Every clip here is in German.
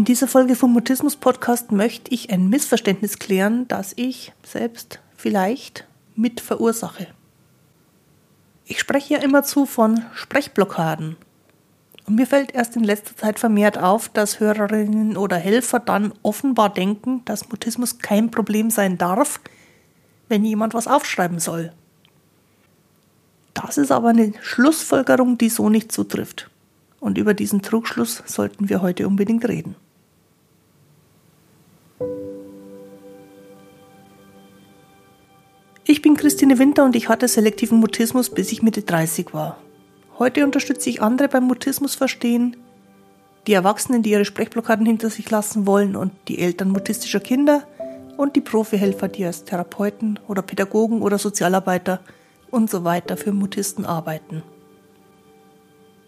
In dieser Folge vom Mutismus Podcast möchte ich ein Missverständnis klären, das ich selbst vielleicht mit verursache. Ich spreche ja immerzu von Sprechblockaden. Und mir fällt erst in letzter Zeit vermehrt auf, dass Hörerinnen oder Helfer dann offenbar denken, dass Mutismus kein Problem sein darf, wenn jemand was aufschreiben soll. Das ist aber eine Schlussfolgerung, die so nicht zutrifft. Und über diesen Trugschluss sollten wir heute unbedingt reden. Ich bin Christine Winter und ich hatte selektiven Mutismus, bis ich Mitte 30 war. Heute unterstütze ich andere beim Mutismus verstehen, die Erwachsenen, die ihre Sprechblockaden hinter sich lassen wollen und die Eltern mutistischer Kinder und die Profihelfer, die als Therapeuten oder Pädagogen oder Sozialarbeiter und so weiter für Mutisten arbeiten.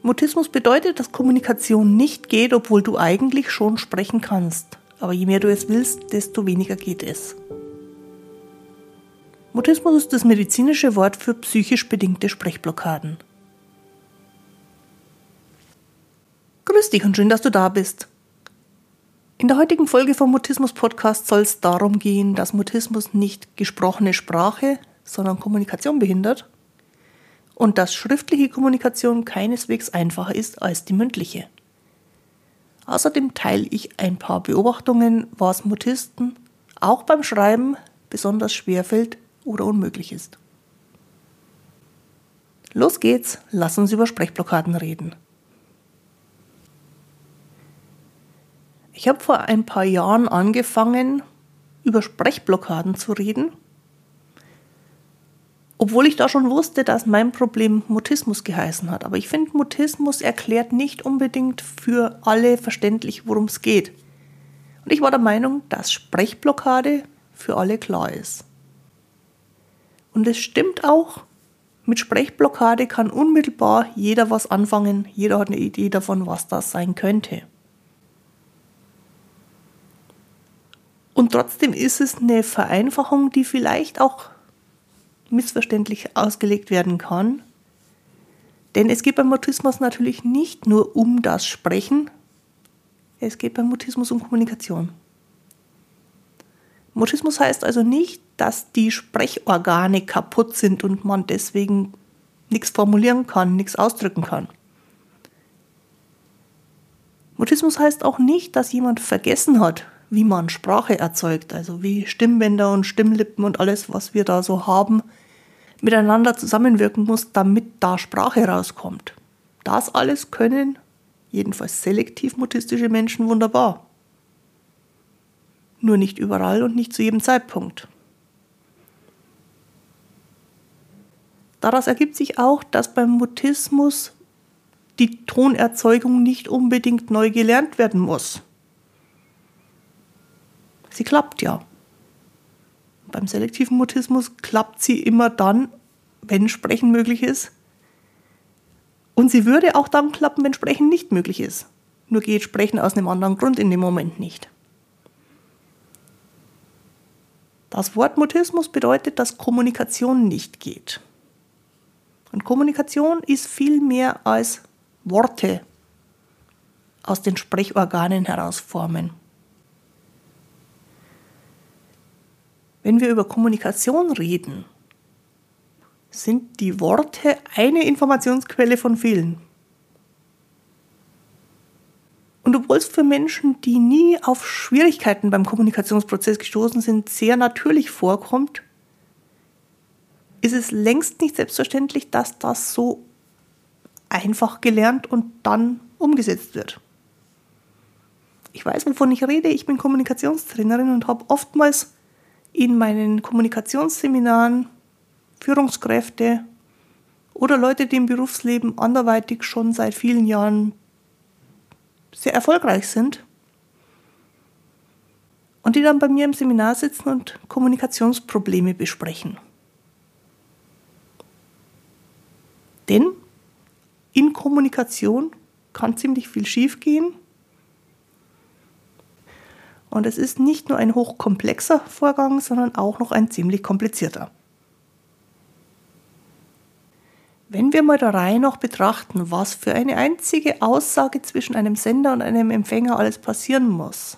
Mutismus bedeutet, dass Kommunikation nicht geht, obwohl du eigentlich schon sprechen kannst. Aber je mehr du es willst, desto weniger geht es. Mutismus ist das medizinische Wort für psychisch bedingte Sprechblockaden. Grüß dich und schön, dass du da bist. In der heutigen Folge vom Mutismus Podcast soll es darum gehen, dass Mutismus nicht gesprochene Sprache, sondern Kommunikation behindert und dass schriftliche Kommunikation keineswegs einfacher ist als die mündliche. Außerdem teile ich ein paar Beobachtungen, was Mutisten auch beim Schreiben besonders schwer fällt oder unmöglich ist. Los geht's, lass uns über Sprechblockaden reden. Ich habe vor ein paar Jahren angefangen, über Sprechblockaden zu reden obwohl ich da schon wusste, dass mein Problem Mutismus geheißen hat. Aber ich finde, Mutismus erklärt nicht unbedingt für alle verständlich, worum es geht. Und ich war der Meinung, dass Sprechblockade für alle klar ist. Und es stimmt auch, mit Sprechblockade kann unmittelbar jeder was anfangen, jeder hat eine Idee davon, was das sein könnte. Und trotzdem ist es eine Vereinfachung, die vielleicht auch missverständlich ausgelegt werden kann. Denn es geht beim Mutismus natürlich nicht nur um das Sprechen, es geht beim Mutismus um Kommunikation. Mutismus heißt also nicht, dass die Sprechorgane kaputt sind und man deswegen nichts formulieren kann, nichts ausdrücken kann. Mutismus heißt auch nicht, dass jemand vergessen hat, wie man Sprache erzeugt, also wie Stimmbänder und Stimmlippen und alles, was wir da so haben, miteinander zusammenwirken muss, damit da Sprache rauskommt. Das alles können jedenfalls selektiv mutistische Menschen wunderbar. Nur nicht überall und nicht zu jedem Zeitpunkt. Daraus ergibt sich auch, dass beim Mutismus die Tonerzeugung nicht unbedingt neu gelernt werden muss. Sie klappt ja. Beim selektiven Mutismus klappt sie immer dann, wenn Sprechen möglich ist. Und sie würde auch dann klappen, wenn Sprechen nicht möglich ist. Nur geht Sprechen aus einem anderen Grund in dem Moment nicht. Das Wort Mutismus bedeutet, dass Kommunikation nicht geht. Und Kommunikation ist viel mehr als Worte aus den Sprechorganen herausformen. Wenn wir über Kommunikation reden, sind die Worte eine Informationsquelle von vielen. Und obwohl es für Menschen, die nie auf Schwierigkeiten beim Kommunikationsprozess gestoßen sind, sehr natürlich vorkommt, ist es längst nicht selbstverständlich, dass das so einfach gelernt und dann umgesetzt wird. Ich weiß, wovon ich rede. Ich bin Kommunikationstrainerin und habe oftmals in meinen Kommunikationsseminaren Führungskräfte oder Leute, die im Berufsleben anderweitig schon seit vielen Jahren sehr erfolgreich sind und die dann bei mir im Seminar sitzen und Kommunikationsprobleme besprechen. Denn in Kommunikation kann ziemlich viel schiefgehen und es ist nicht nur ein hochkomplexer Vorgang, sondern auch noch ein ziemlich komplizierter. Wenn wir mal der Reihe noch betrachten, was für eine einzige Aussage zwischen einem Sender und einem Empfänger alles passieren muss,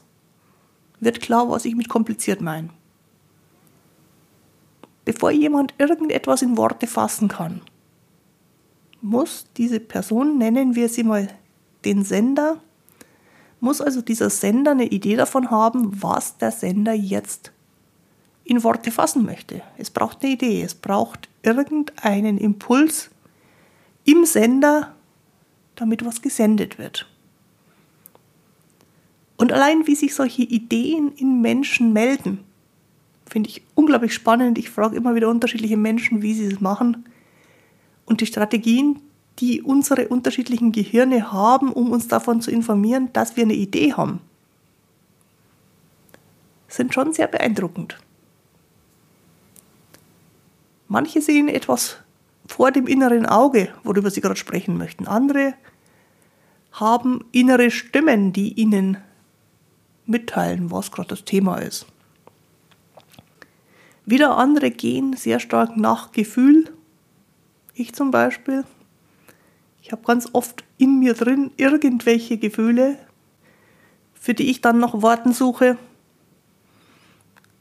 wird klar, was ich mit kompliziert meine. Bevor jemand irgendetwas in Worte fassen kann, muss diese Person, nennen wir sie mal den Sender, muss also dieser Sender eine Idee davon haben, was der Sender jetzt in Worte fassen möchte. Es braucht eine Idee, es braucht irgendeinen Impuls im Sender, damit was gesendet wird. Und allein wie sich solche Ideen in Menschen melden, finde ich unglaublich spannend. Ich frage immer wieder unterschiedliche Menschen, wie sie es machen. Und die Strategien, die unsere unterschiedlichen Gehirne haben, um uns davon zu informieren, dass wir eine Idee haben, sind schon sehr beeindruckend. Manche sehen etwas vor dem inneren Auge, worüber sie gerade sprechen möchten. Andere haben innere Stimmen, die ihnen mitteilen, was gerade das Thema ist. Wieder andere gehen sehr stark nach Gefühl. Ich zum Beispiel. Ich habe ganz oft in mir drin irgendwelche Gefühle, für die ich dann nach Worten suche.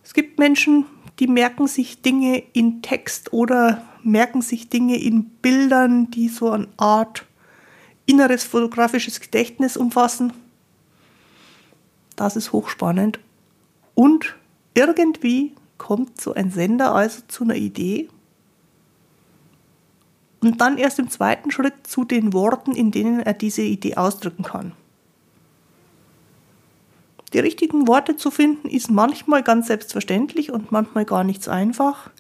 Es gibt Menschen, die merken sich Dinge in Text oder merken sich Dinge in Bildern, die so eine Art inneres fotografisches Gedächtnis umfassen. Das ist hochspannend. Und irgendwie kommt so ein Sender also zu einer Idee und dann erst im zweiten Schritt zu den Worten, in denen er diese Idee ausdrücken kann. Die richtigen Worte zu finden ist manchmal ganz selbstverständlich und manchmal gar nicht so einfach,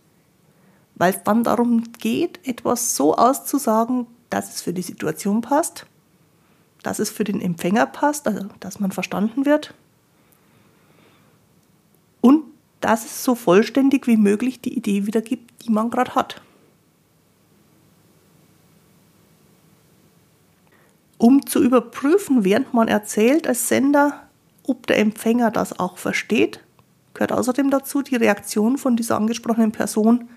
weil es dann darum geht, etwas so auszusagen, dass es für die Situation passt, dass es für den Empfänger passt, also dass man verstanden wird und dass es so vollständig wie möglich die Idee wiedergibt, die man gerade hat. Um zu überprüfen, während man erzählt als Sender, ob der Empfänger das auch versteht, gehört außerdem dazu, die Reaktion von dieser angesprochenen Person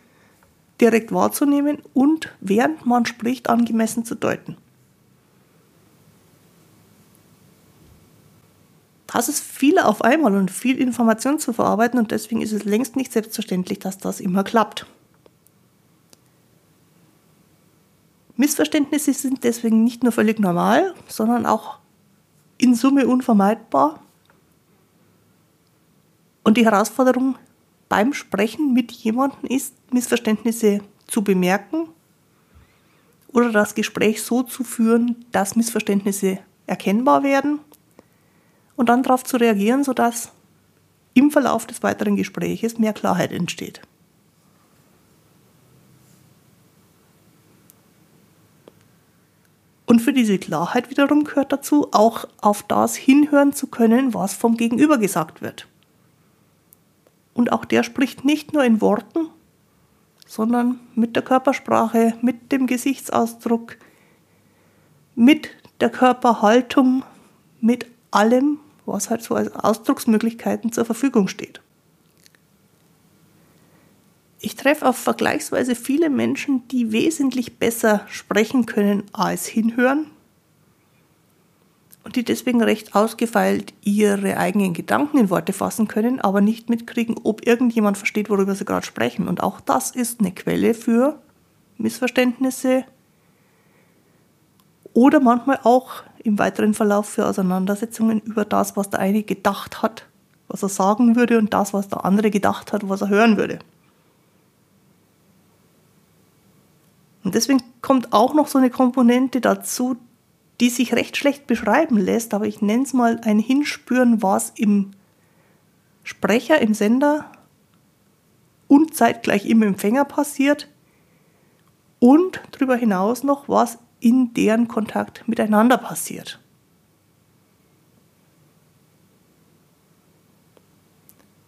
direkt wahrzunehmen und während man spricht angemessen zu deuten. Das ist viel auf einmal und viel Information zu verarbeiten und deswegen ist es längst nicht selbstverständlich, dass das immer klappt. Missverständnisse sind deswegen nicht nur völlig normal, sondern auch in Summe unvermeidbar und die Herausforderung beim Sprechen mit jemandem ist, Missverständnisse zu bemerken oder das Gespräch so zu führen, dass Missverständnisse erkennbar werden und dann darauf zu reagieren, sodass im Verlauf des weiteren Gespräches mehr Klarheit entsteht. Und für diese Klarheit wiederum gehört dazu, auch auf das hinhören zu können, was vom Gegenüber gesagt wird. Und auch der spricht nicht nur in Worten, sondern mit der Körpersprache, mit dem Gesichtsausdruck, mit der Körperhaltung, mit allem, was halt so als Ausdrucksmöglichkeiten zur Verfügung steht. Ich treffe auf vergleichsweise viele Menschen, die wesentlich besser sprechen können als hinhören und die deswegen recht ausgefeilt ihre eigenen Gedanken in Worte fassen können, aber nicht mitkriegen, ob irgendjemand versteht, worüber sie gerade sprechen. Und auch das ist eine Quelle für Missverständnisse oder manchmal auch im weiteren Verlauf für Auseinandersetzungen über das, was der eine gedacht hat, was er sagen würde und das, was der andere gedacht hat, was er hören würde. Und deswegen kommt auch noch so eine Komponente dazu, die sich recht schlecht beschreiben lässt, aber ich nenne es mal ein Hinspüren, was im Sprecher, im Sender und zeitgleich im Empfänger passiert und darüber hinaus noch, was in deren Kontakt miteinander passiert.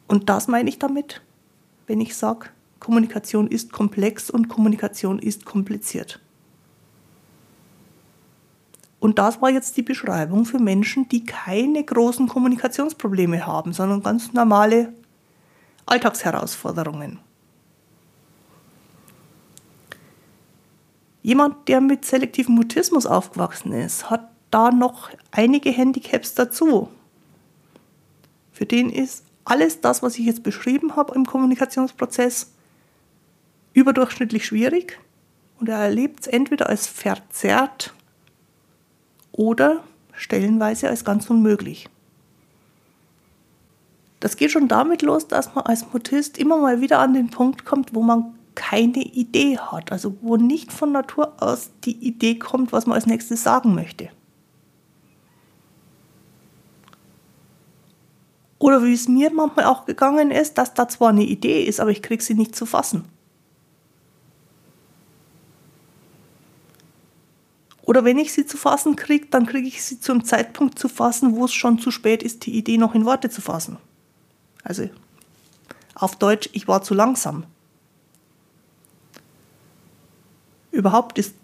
Und das meine ich damit, wenn ich sage, Kommunikation ist komplex und Kommunikation ist kompliziert. Und das war jetzt die Beschreibung für Menschen, die keine großen Kommunikationsprobleme haben, sondern ganz normale Alltagsherausforderungen. Jemand, der mit selektivem Mutismus aufgewachsen ist, hat da noch einige Handicaps dazu. Für den ist alles das, was ich jetzt beschrieben habe im Kommunikationsprozess, überdurchschnittlich schwierig und er erlebt es entweder als verzerrt oder stellenweise als ganz unmöglich. Das geht schon damit los, dass man als Mutist immer mal wieder an den Punkt kommt, wo man keine Idee hat, also wo nicht von Natur aus die Idee kommt, was man als nächstes sagen möchte. Oder wie es mir manchmal auch gegangen ist, dass da zwar eine Idee ist, aber ich kriege sie nicht zu fassen. Oder wenn ich sie zu fassen kriege, dann kriege ich sie zu einem Zeitpunkt zu fassen, wo es schon zu spät ist, die Idee noch in Worte zu fassen. Also auf Deutsch, ich war zu langsam. Überhaupt ist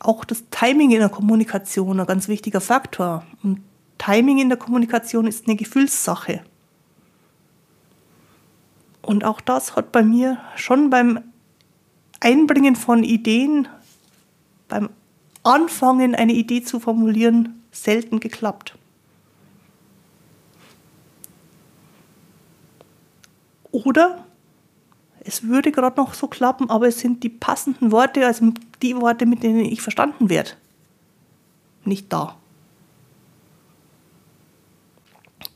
auch das Timing in der Kommunikation ein ganz wichtiger Faktor. Und Timing in der Kommunikation ist eine Gefühlssache. Und auch das hat bei mir schon beim Einbringen von Ideen, beim Anfangen, eine Idee zu formulieren, selten geklappt. Oder es würde gerade noch so klappen, aber es sind die passenden Worte, also die Worte, mit denen ich verstanden werde, nicht da.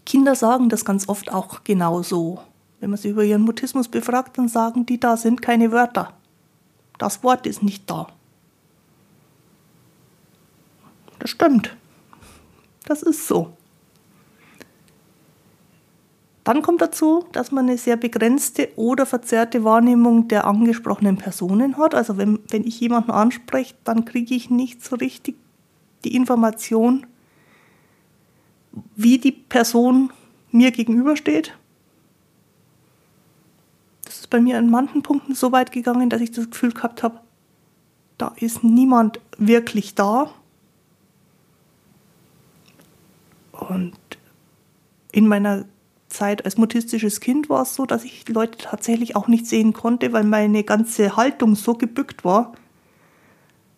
Kinder sagen das ganz oft auch genau so. Wenn man sie über ihren Mutismus befragt, dann sagen die, da sind keine Wörter. Das Wort ist nicht da. Das stimmt. Das ist so. Dann kommt dazu, dass man eine sehr begrenzte oder verzerrte Wahrnehmung der angesprochenen Personen hat. Also wenn, wenn ich jemanden anspreche, dann kriege ich nicht so richtig die Information, wie die Person mir gegenübersteht. Das ist bei mir an manchen Punkten so weit gegangen, dass ich das Gefühl gehabt habe, da ist niemand wirklich da. Und in meiner Zeit als mutistisches Kind war es so, dass ich Leute tatsächlich auch nicht sehen konnte, weil meine ganze Haltung so gebückt war,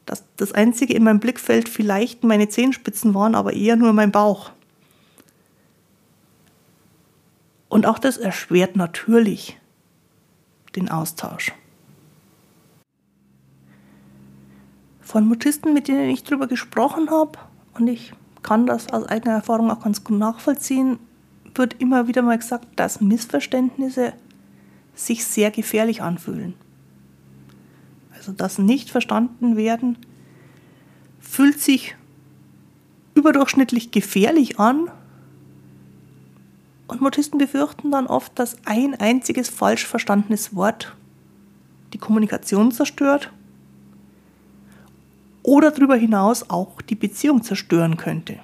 dass das Einzige in meinem Blickfeld vielleicht meine Zehenspitzen waren, aber eher nur mein Bauch. Und auch das erschwert natürlich den Austausch. Von Mutisten, mit denen ich darüber gesprochen habe, und ich kann das aus eigener Erfahrung auch ganz gut nachvollziehen, wird immer wieder mal gesagt, dass Missverständnisse sich sehr gefährlich anfühlen. Also das nicht verstanden werden fühlt sich überdurchschnittlich gefährlich an und Mutisten befürchten dann oft, dass ein einziges falsch verstandenes Wort die Kommunikation zerstört oder darüber hinaus auch die Beziehung zerstören könnte.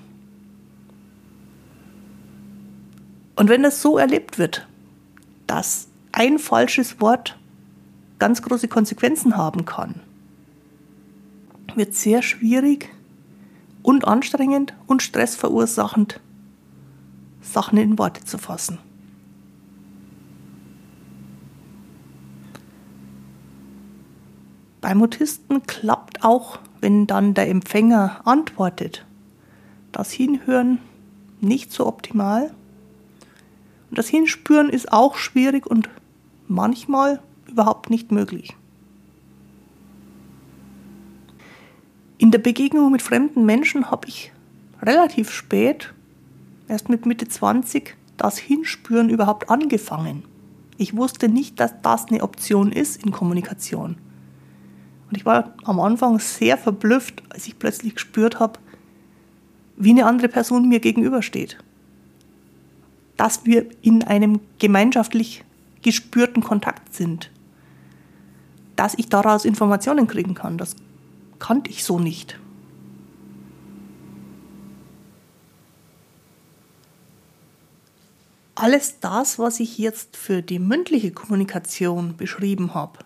Und wenn das so erlebt wird, dass ein falsches Wort ganz große Konsequenzen haben kann, wird sehr schwierig und anstrengend und stressverursachend, Sachen in Worte zu fassen. Beim Autisten klappt auch, wenn dann der Empfänger antwortet, das Hinhören nicht so optimal und das Hinspüren ist auch schwierig und manchmal überhaupt nicht möglich. In der Begegnung mit fremden Menschen habe ich relativ spät, erst mit Mitte 20, das Hinspüren überhaupt angefangen. Ich wusste nicht, dass das eine Option ist in Kommunikation. Und ich war am Anfang sehr verblüfft, als ich plötzlich gespürt habe, wie eine andere Person mir gegenübersteht dass wir in einem gemeinschaftlich gespürten Kontakt sind. Dass ich daraus Informationen kriegen kann, das kannte ich so nicht. Alles das, was ich jetzt für die mündliche Kommunikation beschrieben habe,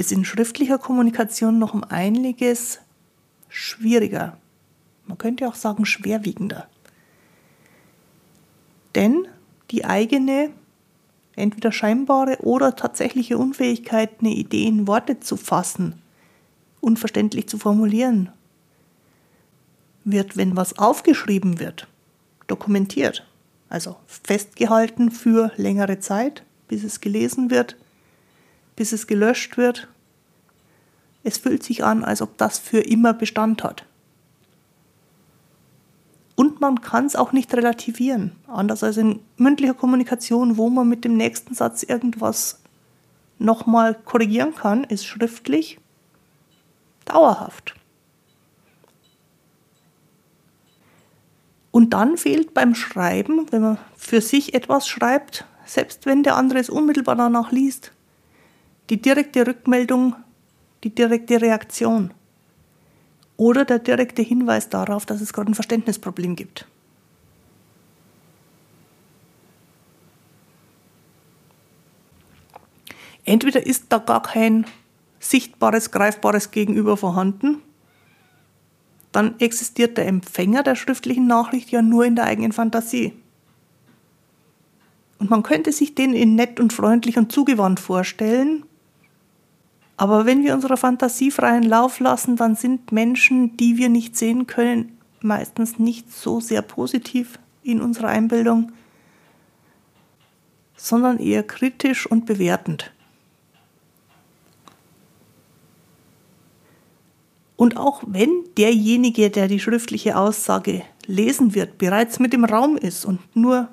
ist in schriftlicher Kommunikation noch um einiges schwieriger. Man könnte auch sagen schwerwiegender. Denn die eigene entweder scheinbare oder tatsächliche Unfähigkeit, eine Idee in Worte zu fassen, unverständlich zu formulieren, wird, wenn was aufgeschrieben wird, dokumentiert, also festgehalten für längere Zeit, bis es gelesen wird, bis es gelöscht wird. Es fühlt sich an, als ob das für immer Bestand hat. Und man kann es auch nicht relativieren, anders als in mündlicher Kommunikation, wo man mit dem nächsten Satz irgendwas nochmal korrigieren kann, ist schriftlich dauerhaft. Und dann fehlt beim Schreiben, wenn man für sich etwas schreibt, selbst wenn der andere es unmittelbar danach liest, die direkte Rückmeldung, die direkte Reaktion oder der direkte Hinweis darauf, dass es gerade ein Verständnisproblem gibt. Entweder ist da gar kein sichtbares, greifbares Gegenüber vorhanden, dann existiert der Empfänger der schriftlichen Nachricht ja nur in der eigenen Fantasie. Und man könnte sich den in nett und freundlich und zugewandt vorstellen, aber wenn wir unserer Fantasie freien Lauf lassen, dann sind Menschen, die wir nicht sehen können, meistens nicht so sehr positiv in unserer Einbildung, sondern eher kritisch und bewertend. Und auch wenn derjenige, der die schriftliche Aussage lesen wird, bereits mit im Raum ist und nur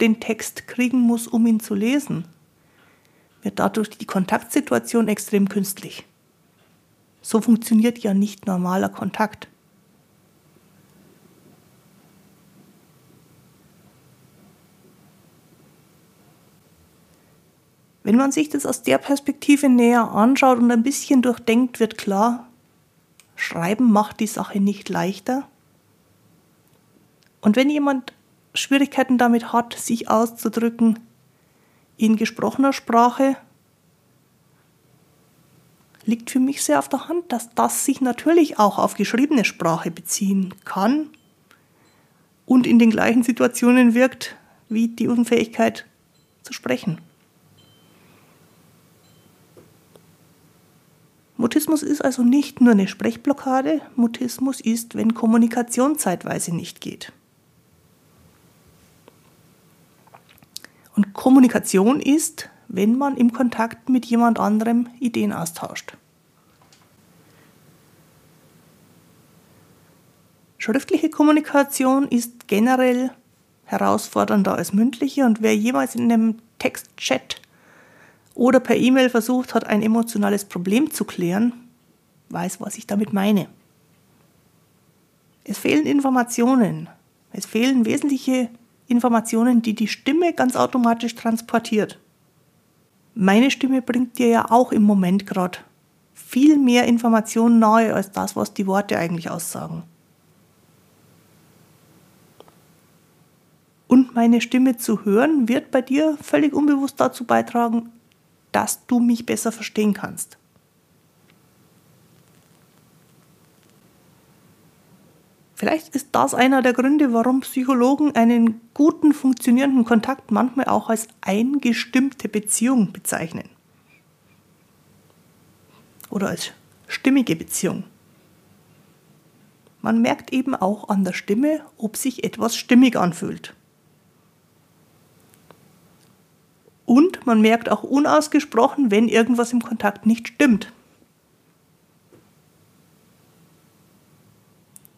den Text kriegen muss, um ihn zu lesen, wird dadurch die Kontaktsituation extrem künstlich. So funktioniert ja nicht normaler Kontakt. Wenn man sich das aus der Perspektive näher anschaut und ein bisschen durchdenkt, wird klar, Schreiben macht die Sache nicht leichter. Und wenn jemand Schwierigkeiten damit hat, sich auszudrücken in gesprochener Sprache, liegt für mich sehr auf der Hand, dass das sich natürlich auch auf geschriebene Sprache beziehen kann und in den gleichen Situationen wirkt wie die Unfähigkeit zu sprechen. Mutismus ist also nicht nur eine Sprechblockade, Mutismus ist, wenn Kommunikation zeitweise nicht geht. Und Kommunikation ist, wenn man im Kontakt mit jemand anderem Ideen austauscht. Schriftliche Kommunikation ist generell herausfordernder als mündliche und wer jemals in einem Textchat oder per E-Mail versucht hat, ein emotionales Problem zu klären, weiß, was ich damit meine. Es fehlen Informationen. Es fehlen wesentliche Informationen, die die Stimme ganz automatisch transportiert. Meine Stimme bringt dir ja auch im Moment gerade viel mehr Informationen nahe als das, was die Worte eigentlich aussagen. Und meine Stimme zu hören wird bei dir völlig unbewusst dazu beitragen, dass du mich besser verstehen kannst. Vielleicht ist das einer der Gründe, warum Psychologen einen guten, funktionierenden Kontakt manchmal auch als eingestimmte Beziehung bezeichnen. Oder als stimmige Beziehung. Man merkt eben auch an der Stimme, ob sich etwas stimmig anfühlt. Und man merkt auch unausgesprochen, wenn irgendwas im Kontakt nicht stimmt.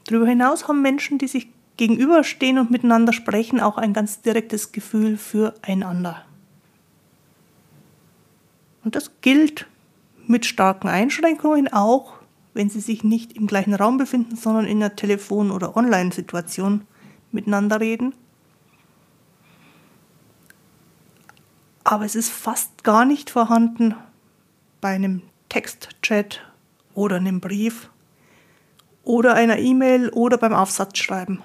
Darüber hinaus haben Menschen, die sich gegenüberstehen und miteinander sprechen, auch ein ganz direktes Gefühl füreinander. Und das gilt mit starken Einschränkungen auch, wenn sie sich nicht im gleichen Raum befinden, sondern in einer Telefon- oder Online-Situation miteinander reden. aber es ist fast gar nicht vorhanden bei einem Textchat oder einem Brief oder einer E-Mail oder beim Aufsatzschreiben.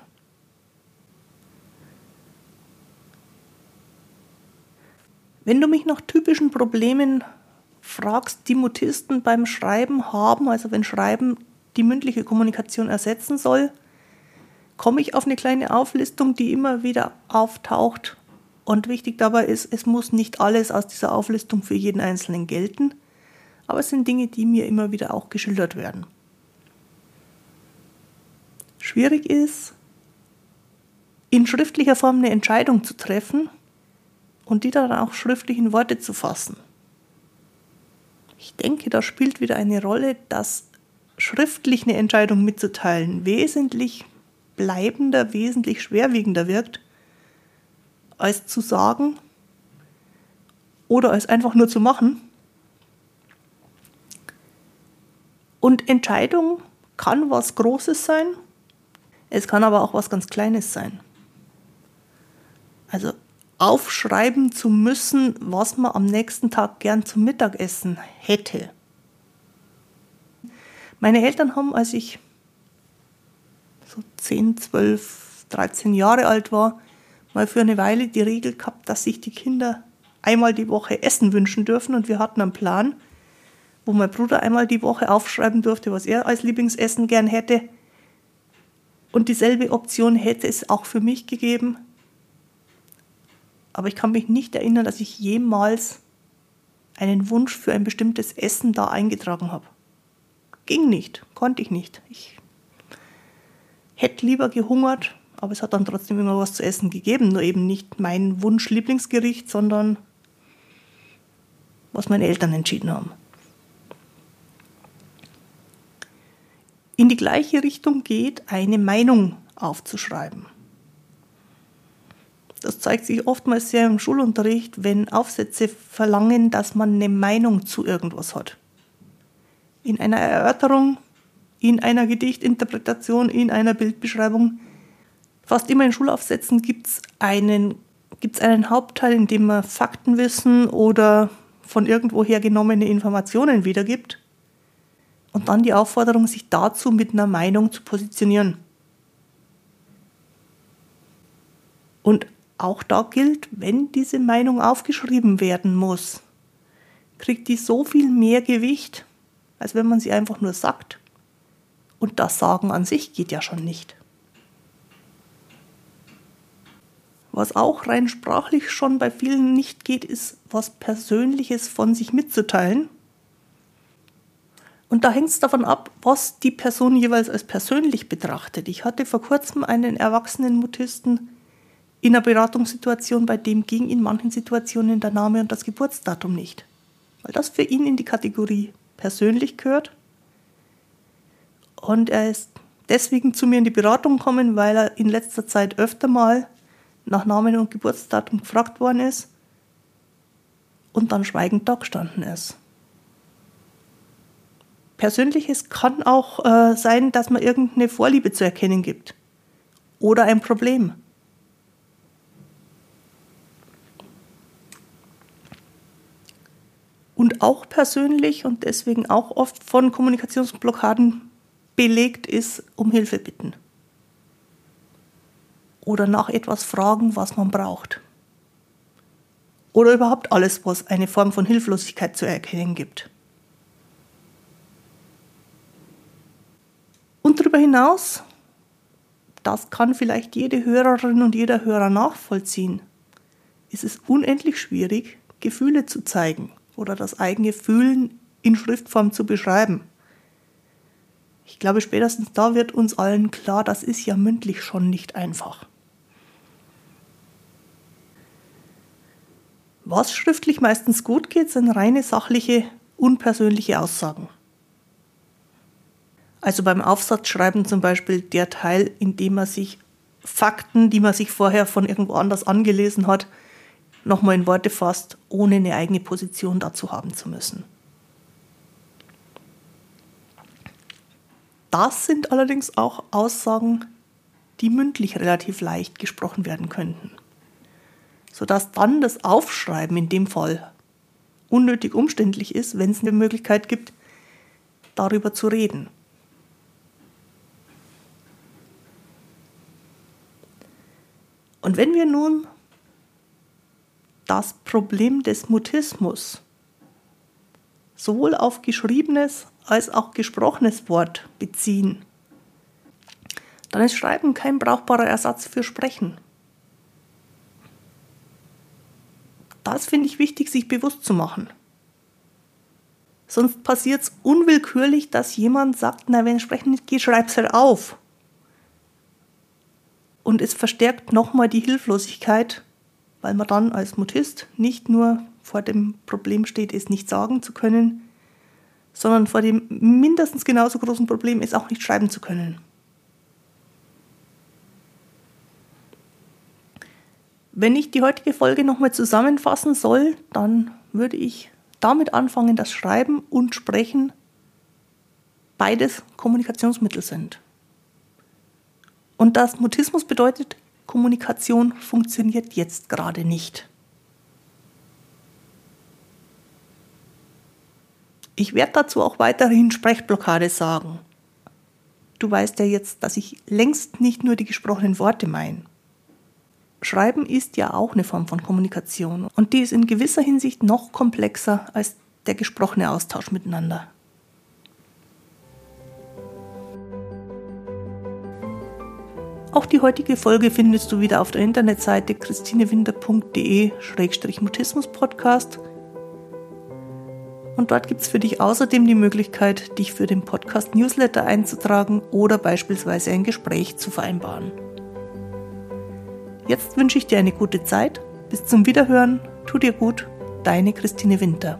Wenn du mich nach typischen Problemen fragst, die Mutisten beim Schreiben haben, also wenn Schreiben die mündliche Kommunikation ersetzen soll, komme ich auf eine kleine Auflistung, die immer wieder auftaucht Und wichtig dabei ist, es muss nicht alles aus dieser Auflistung für jeden Einzelnen gelten, aber es sind Dinge, die mir immer wieder auch geschildert werden. Schwierig ist, in schriftlicher Form eine Entscheidung zu treffen und die dann auch schriftlich in Worte zu fassen. Ich denke, da spielt wieder eine Rolle, dass schriftlich eine Entscheidung mitzuteilen wesentlich bleibender, wesentlich schwerwiegender wirkt, als zu sagen oder als einfach nur zu machen. Und Entscheidung kann was Großes sein, es kann aber auch was ganz Kleines sein. Also aufschreiben zu müssen, was man am nächsten Tag gern zum Mittagessen hätte. Meine Eltern haben, als ich so 10, 12, 13 Jahre alt war, mal für eine Weile die Regel gehabt, dass sich die Kinder einmal die Woche Essen wünschen dürfen und wir hatten einen Plan, wo mein Bruder einmal die Woche aufschreiben durfte, was er als Lieblingsessen gern hätte. Und dieselbe Option hätte es auch für mich gegeben. Aber ich kann mich nicht erinnern, dass ich jemals einen Wunsch für ein bestimmtes Essen da eingetragen habe. Ging nicht, konnte ich nicht. Ich hätte lieber gehungert, aber es hat dann trotzdem immer was zu essen gegeben. Nur eben nicht mein Wunsch-Lieblingsgericht, sondern was meine Eltern entschieden haben. In die gleiche Richtung geht, eine Meinung aufzuschreiben. Das zeigt sich oftmals sehr im Schulunterricht, wenn Aufsätze verlangen, dass man eine Meinung zu irgendwas hat. In einer Erörterung, in einer Gedichtinterpretation, in einer Bildbeschreibung. Fast immer in Schulaufsätzen gibt es einen, gibt's einen Hauptteil, in dem man Faktenwissen oder von irgendwoher genommene Informationen wiedergibt. Und dann die Aufforderung, sich dazu mit einer Meinung zu positionieren. Und auch da gilt, wenn diese Meinung aufgeschrieben werden muss, kriegt die so viel mehr Gewicht, als wenn man sie einfach nur sagt. Und das Sagen an sich geht ja schon nicht. Was auch rein sprachlich schon bei vielen nicht geht, ist was Persönliches von sich mitzuteilen. Und da hängt es davon ab, was die Person jeweils als persönlich betrachtet. Ich hatte vor kurzem einen erwachsenen Mutisten, in einer Beratungssituation, bei dem ging in manchen Situationen der Name und das Geburtsdatum nicht, weil das für ihn in die Kategorie persönlich gehört. Und er ist deswegen zu mir in die Beratung gekommen, weil er in letzter Zeit öfter mal nach Namen und Geburtsdatum gefragt worden ist und dann schweigend da gestanden ist. Persönliches kann auch äh, sein, dass man irgendeine Vorliebe zu erkennen gibt oder ein Problem. und auch persönlich und deswegen auch oft von Kommunikationsblockaden belegt ist, um Hilfe bitten. Oder nach etwas fragen, was man braucht. Oder überhaupt alles, was eine Form von Hilflosigkeit zu erkennen gibt. Und darüber hinaus, das kann vielleicht jede Hörerin und jeder Hörer nachvollziehen, ist es unendlich schwierig, Gefühle zu zeigen oder das eigene Fühlen in Schriftform zu beschreiben. Ich glaube, spätestens da wird uns allen klar, das ist ja mündlich schon nicht einfach. Was schriftlich meistens gut geht, sind reine sachliche, unpersönliche Aussagen. Also beim Aufsatzschreiben zum Beispiel der Teil, in dem man sich Fakten, die man sich vorher von irgendwo anders angelesen hat, nochmal in Worte fasst, ohne eine eigene Position dazu haben zu müssen. Das sind allerdings auch Aussagen, die mündlich relativ leicht gesprochen werden könnten, sodass dann das Aufschreiben in dem Fall unnötig umständlich ist, wenn es eine Möglichkeit gibt, darüber zu reden. Und wenn wir nun das Problem des Mutismus sowohl auf geschriebenes als auch gesprochenes Wort beziehen, dann ist Schreiben kein brauchbarer Ersatz für Sprechen. Das finde ich wichtig, sich bewusst zu machen. Sonst passiert es unwillkürlich, dass jemand sagt, na, wenn sprechen nicht geht, schreib's halt auf. Und es verstärkt nochmal die Hilflosigkeit, weil man dann als Mutist nicht nur vor dem Problem steht, es nicht sagen zu können, sondern vor dem mindestens genauso großen Problem, es auch nicht schreiben zu können. Wenn ich die heutige Folge nochmal zusammenfassen soll, dann würde ich damit anfangen, dass Schreiben und Sprechen beides Kommunikationsmittel sind. Und dass Mutismus bedeutet, Kommunikation funktioniert jetzt gerade nicht. Ich werde dazu auch weiterhin Sprechblockade sagen. Du weißt ja jetzt, dass ich längst nicht nur die gesprochenen Worte meine. Schreiben ist ja auch eine Form von Kommunikation und die ist in gewisser Hinsicht noch komplexer als der gesprochene Austausch miteinander. Auch die heutige Folge findest du wieder auf der Internetseite christinewinder.de-mutismus-podcast und dort gibt es für dich außerdem die Möglichkeit, dich für den Podcast Newsletter einzutragen oder beispielsweise ein Gespräch zu vereinbaren. Jetzt wünsche ich dir eine gute Zeit. Bis zum Wiederhören. Tu dir gut. Deine Christine Winter.